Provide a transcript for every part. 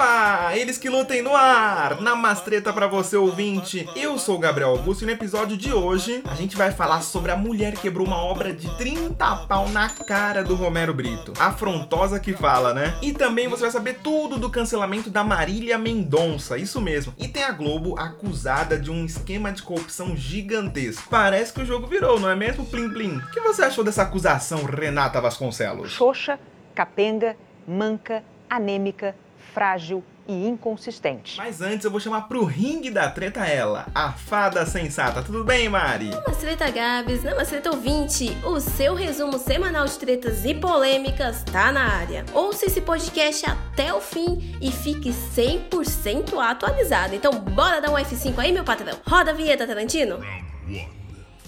Epa! Eles que lutem no ar! Na Mastreta pra você ouvinte! Eu sou o Gabriel Augusto e no episódio de hoje a gente vai falar sobre a mulher que quebrou uma obra de 30 pau na cara do Romero Brito. Afrontosa que fala, né? E também você vai saber tudo do cancelamento da Marília Mendonça, isso mesmo. E tem a Globo acusada de um esquema de corrupção gigantesco. Parece que o jogo virou, não é mesmo, Plim Plim? O que você achou dessa acusação, Renata Vasconcelos? Xoxa, capenga, manca, anêmica, frágil e inconsistente. Mas antes eu vou chamar pro ringue da treta ela, a fada sensata. Tudo bem, Mari? Namastreta Gabs, Namastreta ouvinte, o seu resumo semanal de tretas e polêmicas tá na área. Ouça esse podcast até o fim e fique 100% atualizado. Então bora dar um F5 aí, meu patrão. Roda a vinheta, Tarantino. Round one.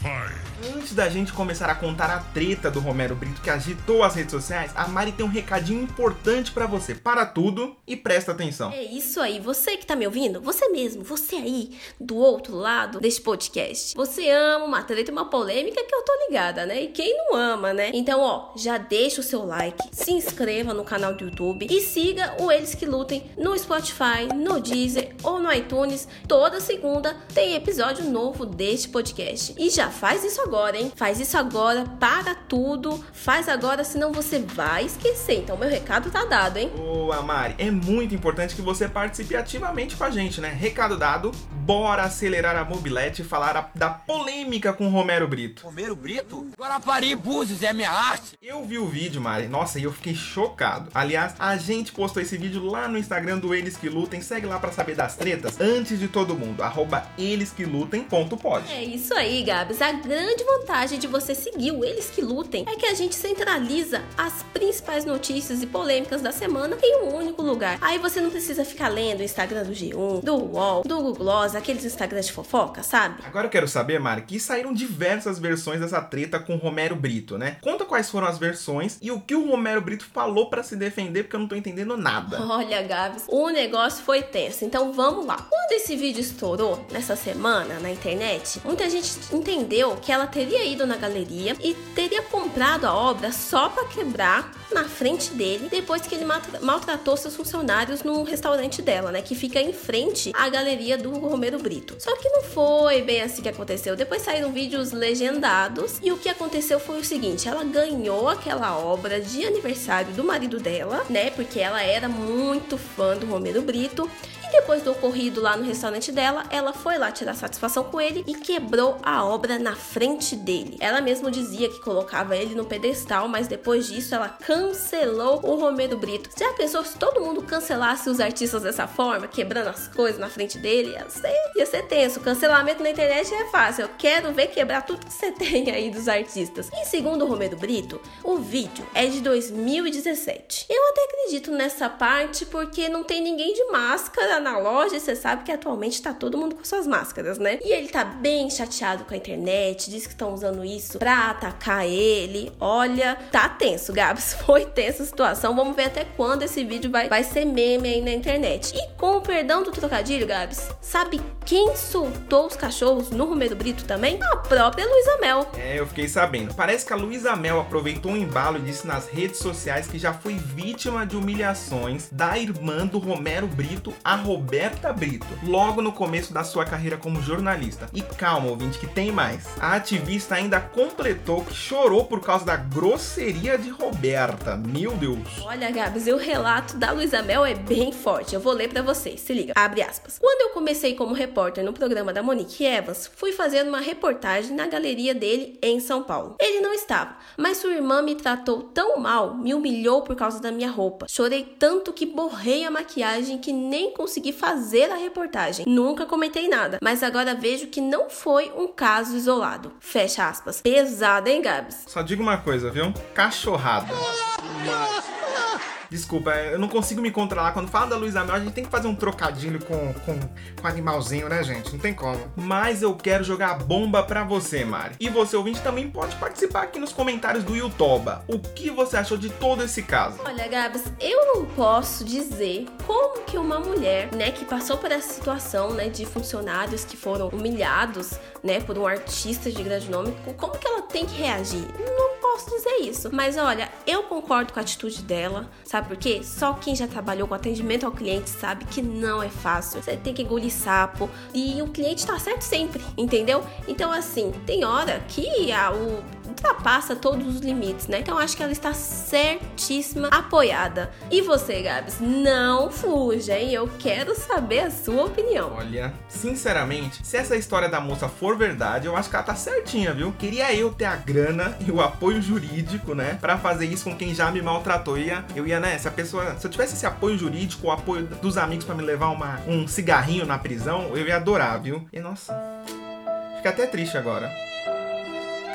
Fight. Antes da gente começar a contar a treta do Romero Brito que agitou as redes sociais, a Mari tem um recadinho importante pra você. Para tudo e presta atenção. É isso aí, você que tá me ouvindo, você mesmo, você aí, do outro lado deste podcast. Você ama uma treta e uma polêmica que eu tô ligada, né? E quem não ama, né? Então, ó, já deixa o seu like, se inscreva no canal do YouTube e siga o Eles Que Lutem no Spotify, no Deezer ou no iTunes. Toda segunda tem episódio novo deste podcast. E já faz isso agora, hein? Faz isso agora, para tudo, faz agora, senão você vai esquecer. Então, meu recado tá dado, hein? Boa, Mari. É muito importante que você participe ativamente com a gente, né? Recado dado, bora acelerar a mobilete e falar a- da polêmica com o Romero Brito. Romero Brito? Guarapari Búzios é minha arte. Eu vi o vídeo, Mari. Nossa, e eu fiquei chocado. Aliás, a gente postou esse vídeo lá no Instagram do Eles Que Lutem. Segue lá pra saber das tretas antes de todo mundo. Arroba elesquelutem.pod. É isso aí, Gabs. A grande vantagem de você seguir o Eles Que Lutem é que a gente centraliza as principais notícias e polêmicas da semana em um único lugar. Aí você não precisa ficar lendo o Instagram do G1, do UOL, do Google Gloss, aqueles Instagrams de fofoca, sabe? Agora eu quero saber, Mari, que saíram diversas versões dessa treta com o Romero Brito, né? Conta quais foram as versões e o que o Romero Brito falou pra se defender, porque eu não tô entendendo nada. Olha, Gabs, o negócio foi tenso, então vamos lá. Quando esse vídeo estourou nessa semana na internet, muita gente entendeu que ela teria ido na galeria e teria comprado a obra só pra quebrar na frente dele depois que ele maltratou seus funcionários num restaurante dela, né? Que fica em frente à galeria do Romero Brito. Só que não foi bem assim que aconteceu. Depois saíram vídeos legendados e o que aconteceu foi o seguinte: ela ganhou aquela obra de aniversário do marido dela, né? Porque ela era muito fã do Romero Brito. Depois do ocorrido lá no restaurante dela, ela foi lá tirar satisfação com ele e quebrou a obra na frente dele. Ela mesmo dizia que colocava ele no pedestal, mas depois disso ela cancelou o Romero Brito. Já pensou se todo mundo cancelasse os artistas dessa forma, quebrando as coisas na frente dele? Ia ser, ia ser tenso. Cancelamento na internet é fácil. Eu quero ver quebrar tudo que você tem aí dos artistas. E segundo o Romero Brito, o vídeo é de 2017. Eu até acredito nessa parte porque não tem ninguém de máscara na loja e você sabe que atualmente tá todo mundo com suas máscaras, né? E ele tá bem chateado com a internet, diz que estão usando isso pra atacar ele. Olha, tá tenso, Gabs. Foi tensa a situação. Vamos ver até quando esse vídeo vai, vai ser meme aí na internet. E com o perdão do trocadilho, Gabs, sabe quem soltou os cachorros no Romero Brito também? A própria Luísa Mel. É, eu fiquei sabendo. Parece que a Luísa Mel aproveitou um embalo e disse nas redes sociais que já foi vítima de humilhações da irmã do Romero Brito, Roberta Brito, logo no começo da sua carreira como jornalista. E calma, ouvinte, que tem mais. A ativista ainda completou que chorou por causa da grosseria de Roberta. Meu Deus. Olha, Gabs, o relato da Luísa Mel é bem forte. Eu vou ler pra vocês. Se liga. Abre aspas. Quando eu comecei como repórter no programa da Monique Evans, fui fazer uma reportagem na galeria dele em São Paulo. Ele não estava, mas sua irmã me tratou tão mal, me humilhou por causa da minha roupa. Chorei tanto que borrei a maquiagem que nem consegui fazer a reportagem. Nunca comentei nada, mas agora vejo que não foi um caso isolado. Fecha aspas. Pesado, hein, Gabs? Só digo uma coisa, viu? Cachorrada. Desculpa, eu não consigo me controlar. Quando fala da Luísa Mel, a gente tem que fazer um trocadilho com, com, com animalzinho, né, gente? Não tem como. Mas eu quero jogar a bomba pra você, Mari. E você, ouvinte, também pode participar aqui nos comentários do Youtuba. O que você achou de todo esse caso? Olha, Gabs, eu não posso dizer como que uma mulher, né, que passou por essa situação, né, de funcionários que foram humilhados, né, por um artista de grande nome, como que ela tem que reagir? Não posso dizer isso. Mas olha, eu concordo com a atitude dela. Sabe por quê? Só quem já trabalhou com atendimento ao cliente sabe que não é fácil. Você tem que engolir sapo. E o cliente tá certo sempre, entendeu? Então, assim, tem hora que a, o ultrapassa todos os limites, né? Então acho que ela está certíssima, apoiada. E você, Gabs, não fuja, hein? Eu quero saber a sua opinião. Olha, sinceramente, se essa história da moça for verdade, eu acho que ela tá certinha, viu? Queria eu ter a grana e o apoio jurídico, né, para fazer isso com quem já me maltratou. Eu ia, eu ia, né, se a pessoa, se eu tivesse esse apoio jurídico, o apoio dos amigos para me levar uma, um cigarrinho na prisão, eu ia adorar, viu? E nossa, fica até triste agora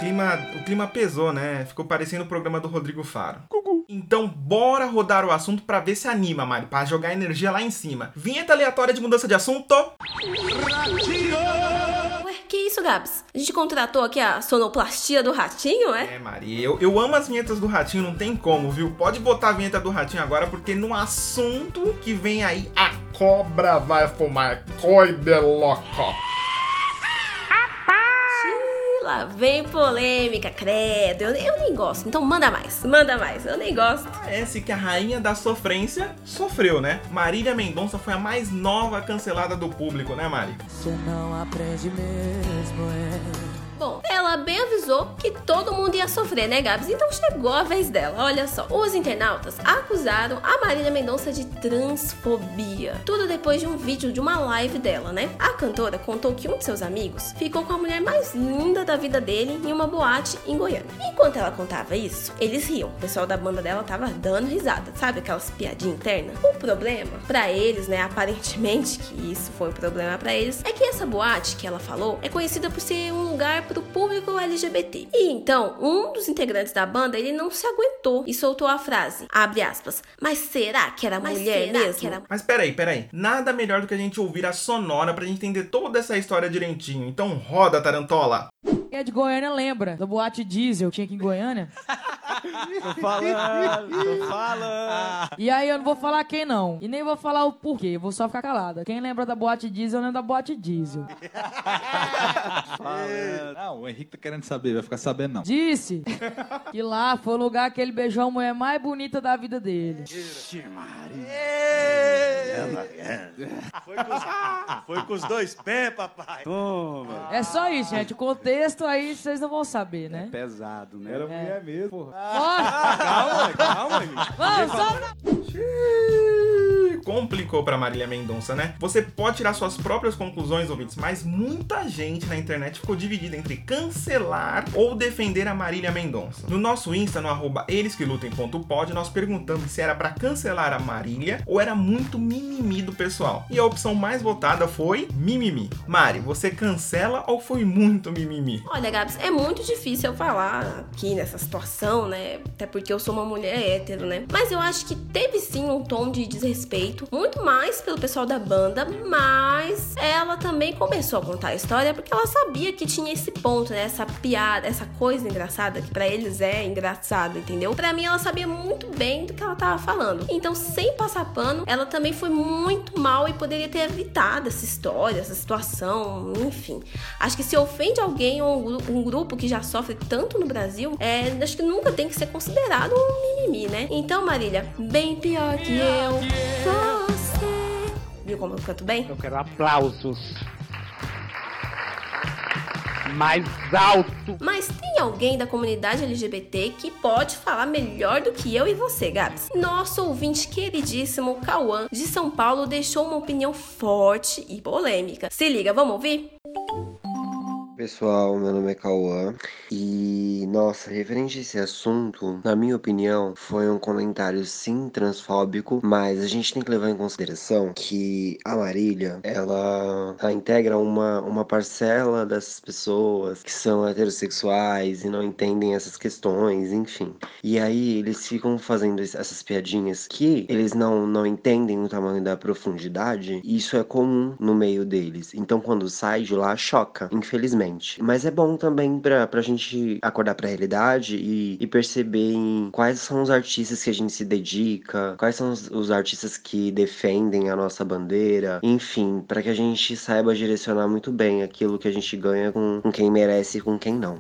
clima, o clima pesou, né? Ficou parecendo o programa do Rodrigo Faro. Então, bora rodar o assunto para ver se anima, Mari, para jogar energia lá em cima. Vinheta aleatória de mudança de assunto. Ué, que isso, Gabs? A gente contratou aqui a sonoplastia do Ratinho, é? É, Mari, eu, eu amo as vinhetas do Ratinho, não tem como, viu? Pode botar a vinheta do Ratinho agora, porque no assunto que vem aí, a cobra vai fumar coi de louco lá vem polêmica, credo. Eu, eu, nem gosto. Então manda mais, manda mais. Eu nem gosto. Parece que a rainha da sofrência sofreu, né? Marília Mendonça foi a mais nova cancelada do público, né, Mari? Você não aprende mesmo, é. Bom, ela bem avisou que todo mundo ia sofrer, né, Gabs? Então chegou a vez dela. Olha só. Os internautas acusaram a Marília Mendonça de transfobia. Tudo depois de um vídeo de uma live dela, né? A cantora contou que um de seus amigos ficou com a mulher mais linda da vida dele em uma boate em Goiânia. Enquanto ela contava isso, eles riam. O pessoal da banda dela tava dando risada, sabe aquelas piadinhas internas? O problema para eles, né, aparentemente que isso foi um problema para eles, é que essa boate que ela falou é conhecida por ser um lugar do público LGBT. E então, um dos integrantes da banda, ele não se aguentou e soltou a frase, abre aspas, mas será que era mas mulher mesmo? Era... Mas peraí, peraí, nada melhor do que a gente ouvir a sonora pra gente entender toda essa história direitinho. Então roda, Tarantola! Quem é de Goiânia lembra da boate diesel, tinha aqui em Goiânia? tô falando, tô falando. E aí eu não vou falar quem não. E nem vou falar o porquê, eu vou só ficar calada. Quem lembra da boate diesel, lembra da boate diesel. não, o Henrique tá querendo saber, vai ficar sabendo não. Disse que lá foi o lugar que ele beijou a mulher mais bonita da vida dele. Foi com, os, foi com os dois pés, papai. Toma. É só isso, gente. O contexto aí vocês não vão saber, né? É pesado, né? Era mulher é. mesmo, porra. 哇！干嘛呢？干嘛呢？Complicou para Marília Mendonça, né? Você pode tirar suas próprias conclusões, ouvintes, mas muita gente na internet ficou dividida entre cancelar ou defender a Marília Mendonça. No nosso Insta, no arroba elesquelutem.pod, nós perguntamos se era para cancelar a Marília ou era muito mimimi do pessoal. E a opção mais votada foi mimimi. Mari, você cancela ou foi muito mimimi? Olha, Gabs, é muito difícil eu falar aqui nessa situação, né? Até porque eu sou uma mulher hétero, né? Mas eu acho que teve sim um tom de desrespeito feito muito mais pelo pessoal da banda, mas ela também começou a contar a história porque ela sabia que tinha esse ponto, né? Essa piada, essa coisa engraçada que para eles é engraçado, entendeu? Para mim ela sabia muito bem do que ela tava falando. Então, sem passar pano, ela também foi muito mal e poderia ter evitado essa história, essa situação, enfim. Acho que se ofende alguém ou um grupo que já sofre tanto no Brasil, é, acho que nunca tem que ser considerado um mimimi, né? Então, Marília, bem pior que eu você. Viu como eu canto bem? Eu quero aplausos. Mais alto. Mas tem alguém da comunidade LGBT que pode falar melhor do que eu e você, Gabs. Nosso ouvinte queridíssimo Cauã de São Paulo deixou uma opinião forte e polêmica. Se liga, vamos ouvir? Pessoal, meu nome é Cauã e, nossa, referente a esse assunto, na minha opinião, foi um comentário sim transfóbico, mas a gente tem que levar em consideração que a Marília, ela, ela integra uma, uma parcela dessas pessoas que são heterossexuais e não entendem essas questões, enfim. E aí eles ficam fazendo essas piadinhas que eles não, não entendem o tamanho da profundidade, e isso é comum no meio deles. Então quando sai de lá, choca, infelizmente. Mas é bom também pra, pra gente acordar pra realidade e, e perceber quais são os artistas que a gente se dedica, quais são os, os artistas que defendem a nossa bandeira, enfim, para que a gente saiba direcionar muito bem aquilo que a gente ganha com, com quem merece e com quem não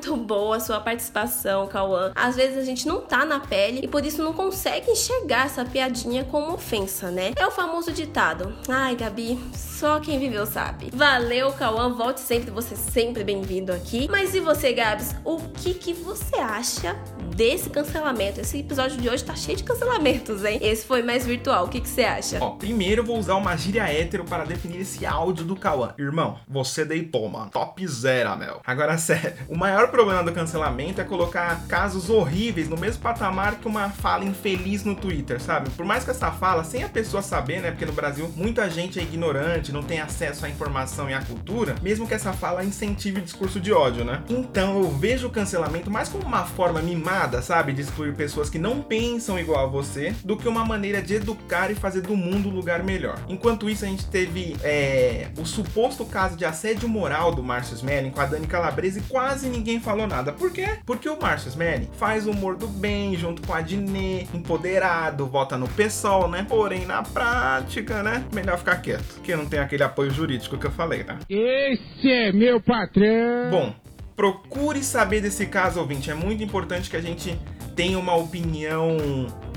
muito boa a sua participação, Cauã. Às vezes a gente não tá na pele e por isso não consegue enxergar essa piadinha como ofensa, né? É o famoso ditado: Ai, Gabi, só quem viveu sabe. Valeu, Cauã. Volte sempre, você é sempre bem-vindo aqui. Mas e você, Gabs? O que, que você acha desse cancelamento? Esse episódio de hoje tá cheio de cancelamentos, hein? Esse foi mais virtual. O que, você acha? Ó, primeiro eu vou usar uma gíria hétero para definir esse áudio do Cauã. Irmão, você deitou, mano. Top zero, Mel. Agora, sério, o maior problema do cancelamento é colocar casos horríveis no mesmo patamar que uma fala infeliz no Twitter, sabe? Por mais que essa fala, sem a pessoa saber, né? Porque no Brasil muita gente é ignorante, não tem acesso à informação e à cultura, mesmo que essa fala incentive o discurso de ódio, né? Então eu vejo o cancelamento mais como uma forma mimada, sabe? De excluir pessoas que não pensam igual a você, do que uma maneira de educar e fazer do mundo um lugar melhor. Enquanto isso, a gente teve é, o suposto caso de assédio moral do Márcio Smelling com a Dani Calabresa e quase ninguém falou nada. Por quê? Porque o Márcio Smelling faz o humor do bem junto com a Dinê, empoderado, vota no PSOL, né? Porém, na prática, né? Melhor ficar quieto, porque não tem aquele apoio jurídico que eu falei, né? Esse é meu patrão. Bom, procure saber desse caso, ouvinte. É muito importante que a gente tenha uma opinião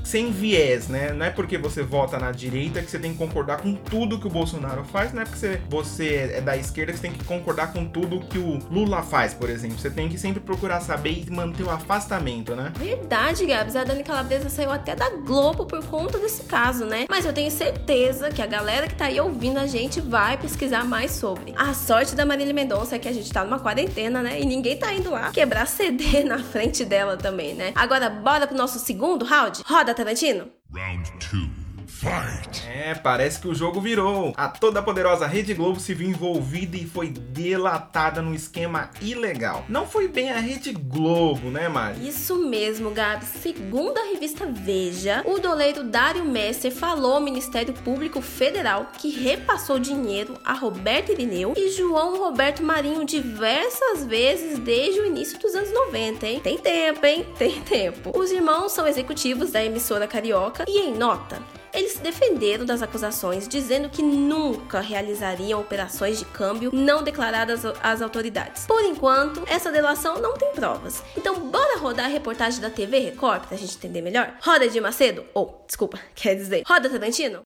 sem viés, né? Não é porque você vota na direita que você tem que concordar com tudo que o Bolsonaro faz, não é porque você, você é da esquerda que você tem que concordar com tudo que o Lula faz, por exemplo. Você tem que sempre procurar saber e manter o afastamento, né? Verdade, Gabs. A Dani Calabresa saiu até da Globo por conta desse caso, né? Mas eu tenho certeza que a galera que tá aí ouvindo a gente vai pesquisar mais sobre. A sorte da Marília Mendonça é que a gente tá numa quarentena, né? E ninguém tá indo lá quebrar CD na frente dela também, né? Agora, bora pro nosso segundo round? Roda, Tarantino! Round two. Fight! É, parece que o jogo virou. A toda poderosa Rede Globo se viu envolvida e foi delatada num esquema ilegal. Não foi bem a Rede Globo, né, Mari? Isso mesmo, Gabi. Segundo a revista Veja, o doleiro Dário Messer falou ao Ministério Público Federal que repassou dinheiro a Roberto Irineu e João Roberto Marinho diversas vezes desde o início dos anos 90, hein? Tem tempo, hein? Tem tempo. Os irmãos são executivos da emissora carioca e em nota, eles se defenderam das acusações, dizendo que nunca realizariam operações de câmbio não declaradas às autoridades. Por enquanto, essa delação não tem provas. Então, bora rodar a reportagem da TV Record pra gente entender melhor? Roda de Macedo? Ou, desculpa, quer dizer, roda Tarantino?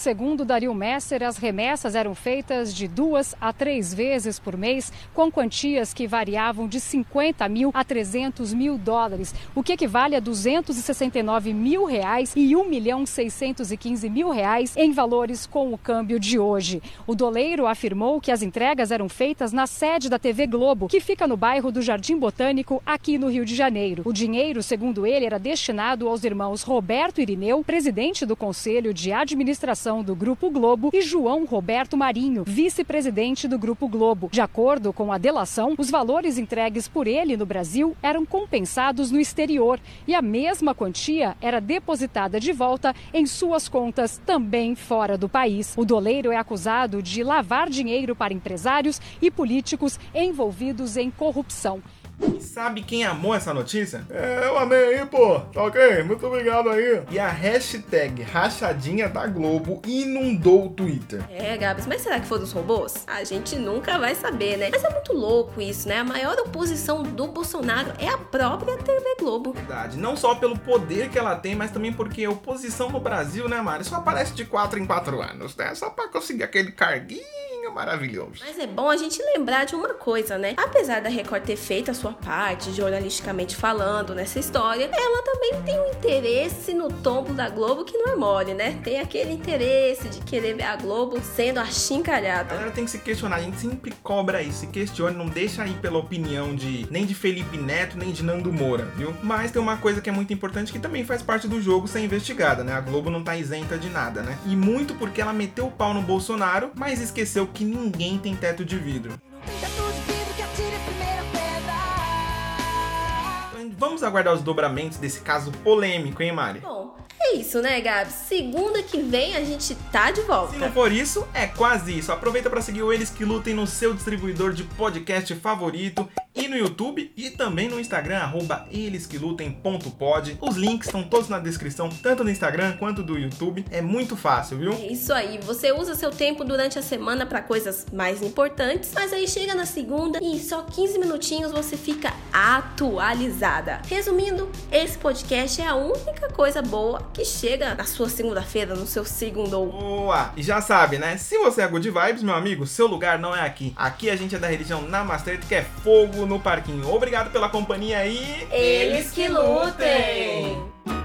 Segundo Dario Messer, as remessas eram feitas de duas a três vezes por mês, com quantias que variavam de 50 mil a 300 mil dólares, o que equivale a 269 mil reais e 1 milhão 615 mil reais em valores com o câmbio de hoje. O doleiro afirmou que as entregas eram feitas na sede da TV Globo, que fica no bairro do Jardim Botânico, aqui no Rio de Janeiro. O dinheiro, segundo ele, era destinado aos irmãos Roberto Irineu, presidente do Conselho de Administração do Grupo Globo, e João Roberto Marinho, vice-presidente do Grupo Globo. De acordo com a delação, os valores entregues por ele no Brasil eram compensados no exterior e a mesma quantia era depositada de volta em suas contas também fora do país. O doleiro é acusado de lavar dinheiro para empresários e políticos envolvidos em corrupção. E sabe quem amou essa notícia? É, eu amei aí, pô. Tá ok? Muito obrigado aí. E a hashtag rachadinha da Globo inundou o Twitter. É, Gabs, mas será que foram os robôs? A gente nunca vai saber, né? Mas é muito louco isso, né? A maior oposição do Bolsonaro é a própria TV Globo. Verdade. Não só pelo poder que ela tem, mas também porque a oposição no Brasil, né, Mari? Só aparece de 4 em 4 anos, né? Só pra conseguir aquele carguinho maravilhoso. Mas é bom a gente lembrar de uma coisa, né? Apesar da Record ter feito a sua parte, jornalisticamente falando, nessa história, ela também tem um interesse no tombo da Globo que não é mole, né? Tem aquele interesse de querer ver a Globo sendo A achincalhada. galera tem que se questionar, a gente sempre cobra isso, se questione, não deixa aí pela opinião de nem de Felipe Neto, nem de Nando Moura, viu? Mas tem uma coisa que é muito importante que também faz parte do jogo ser investigada, né? A Globo não tá isenta de nada, né? E muito porque ela meteu o pau no Bolsonaro, mas esqueceu que ninguém tem teto de vidro. Então, Vamos aguardar os dobramentos desse caso polêmico, hein, Mari? Bom, é isso, né, Gabi? Segunda que vem a gente tá de volta. Se não for isso, é quase isso. Aproveita para seguir o Eles que Lutem no seu distribuidor de podcast favorito e no YouTube e também no Instagram, arroba elesquelutem.pod. Os links estão todos na descrição, tanto do Instagram quanto do YouTube. É muito fácil, viu? É isso aí. Você usa seu tempo durante a semana para coisas mais importantes, mas aí chega na segunda e em só 15 minutinhos você fica atualizada. Resumindo, esse podcast é a única coisa boa que chega na sua segunda-feira, no seu segundo. Boa! E já sabe, né? Se você é good vibes, meu amigo, seu lugar não é aqui. Aqui a gente é da religião Namastê, que é fogo no parquinho. Obrigado pela companhia e. Eles que lutem!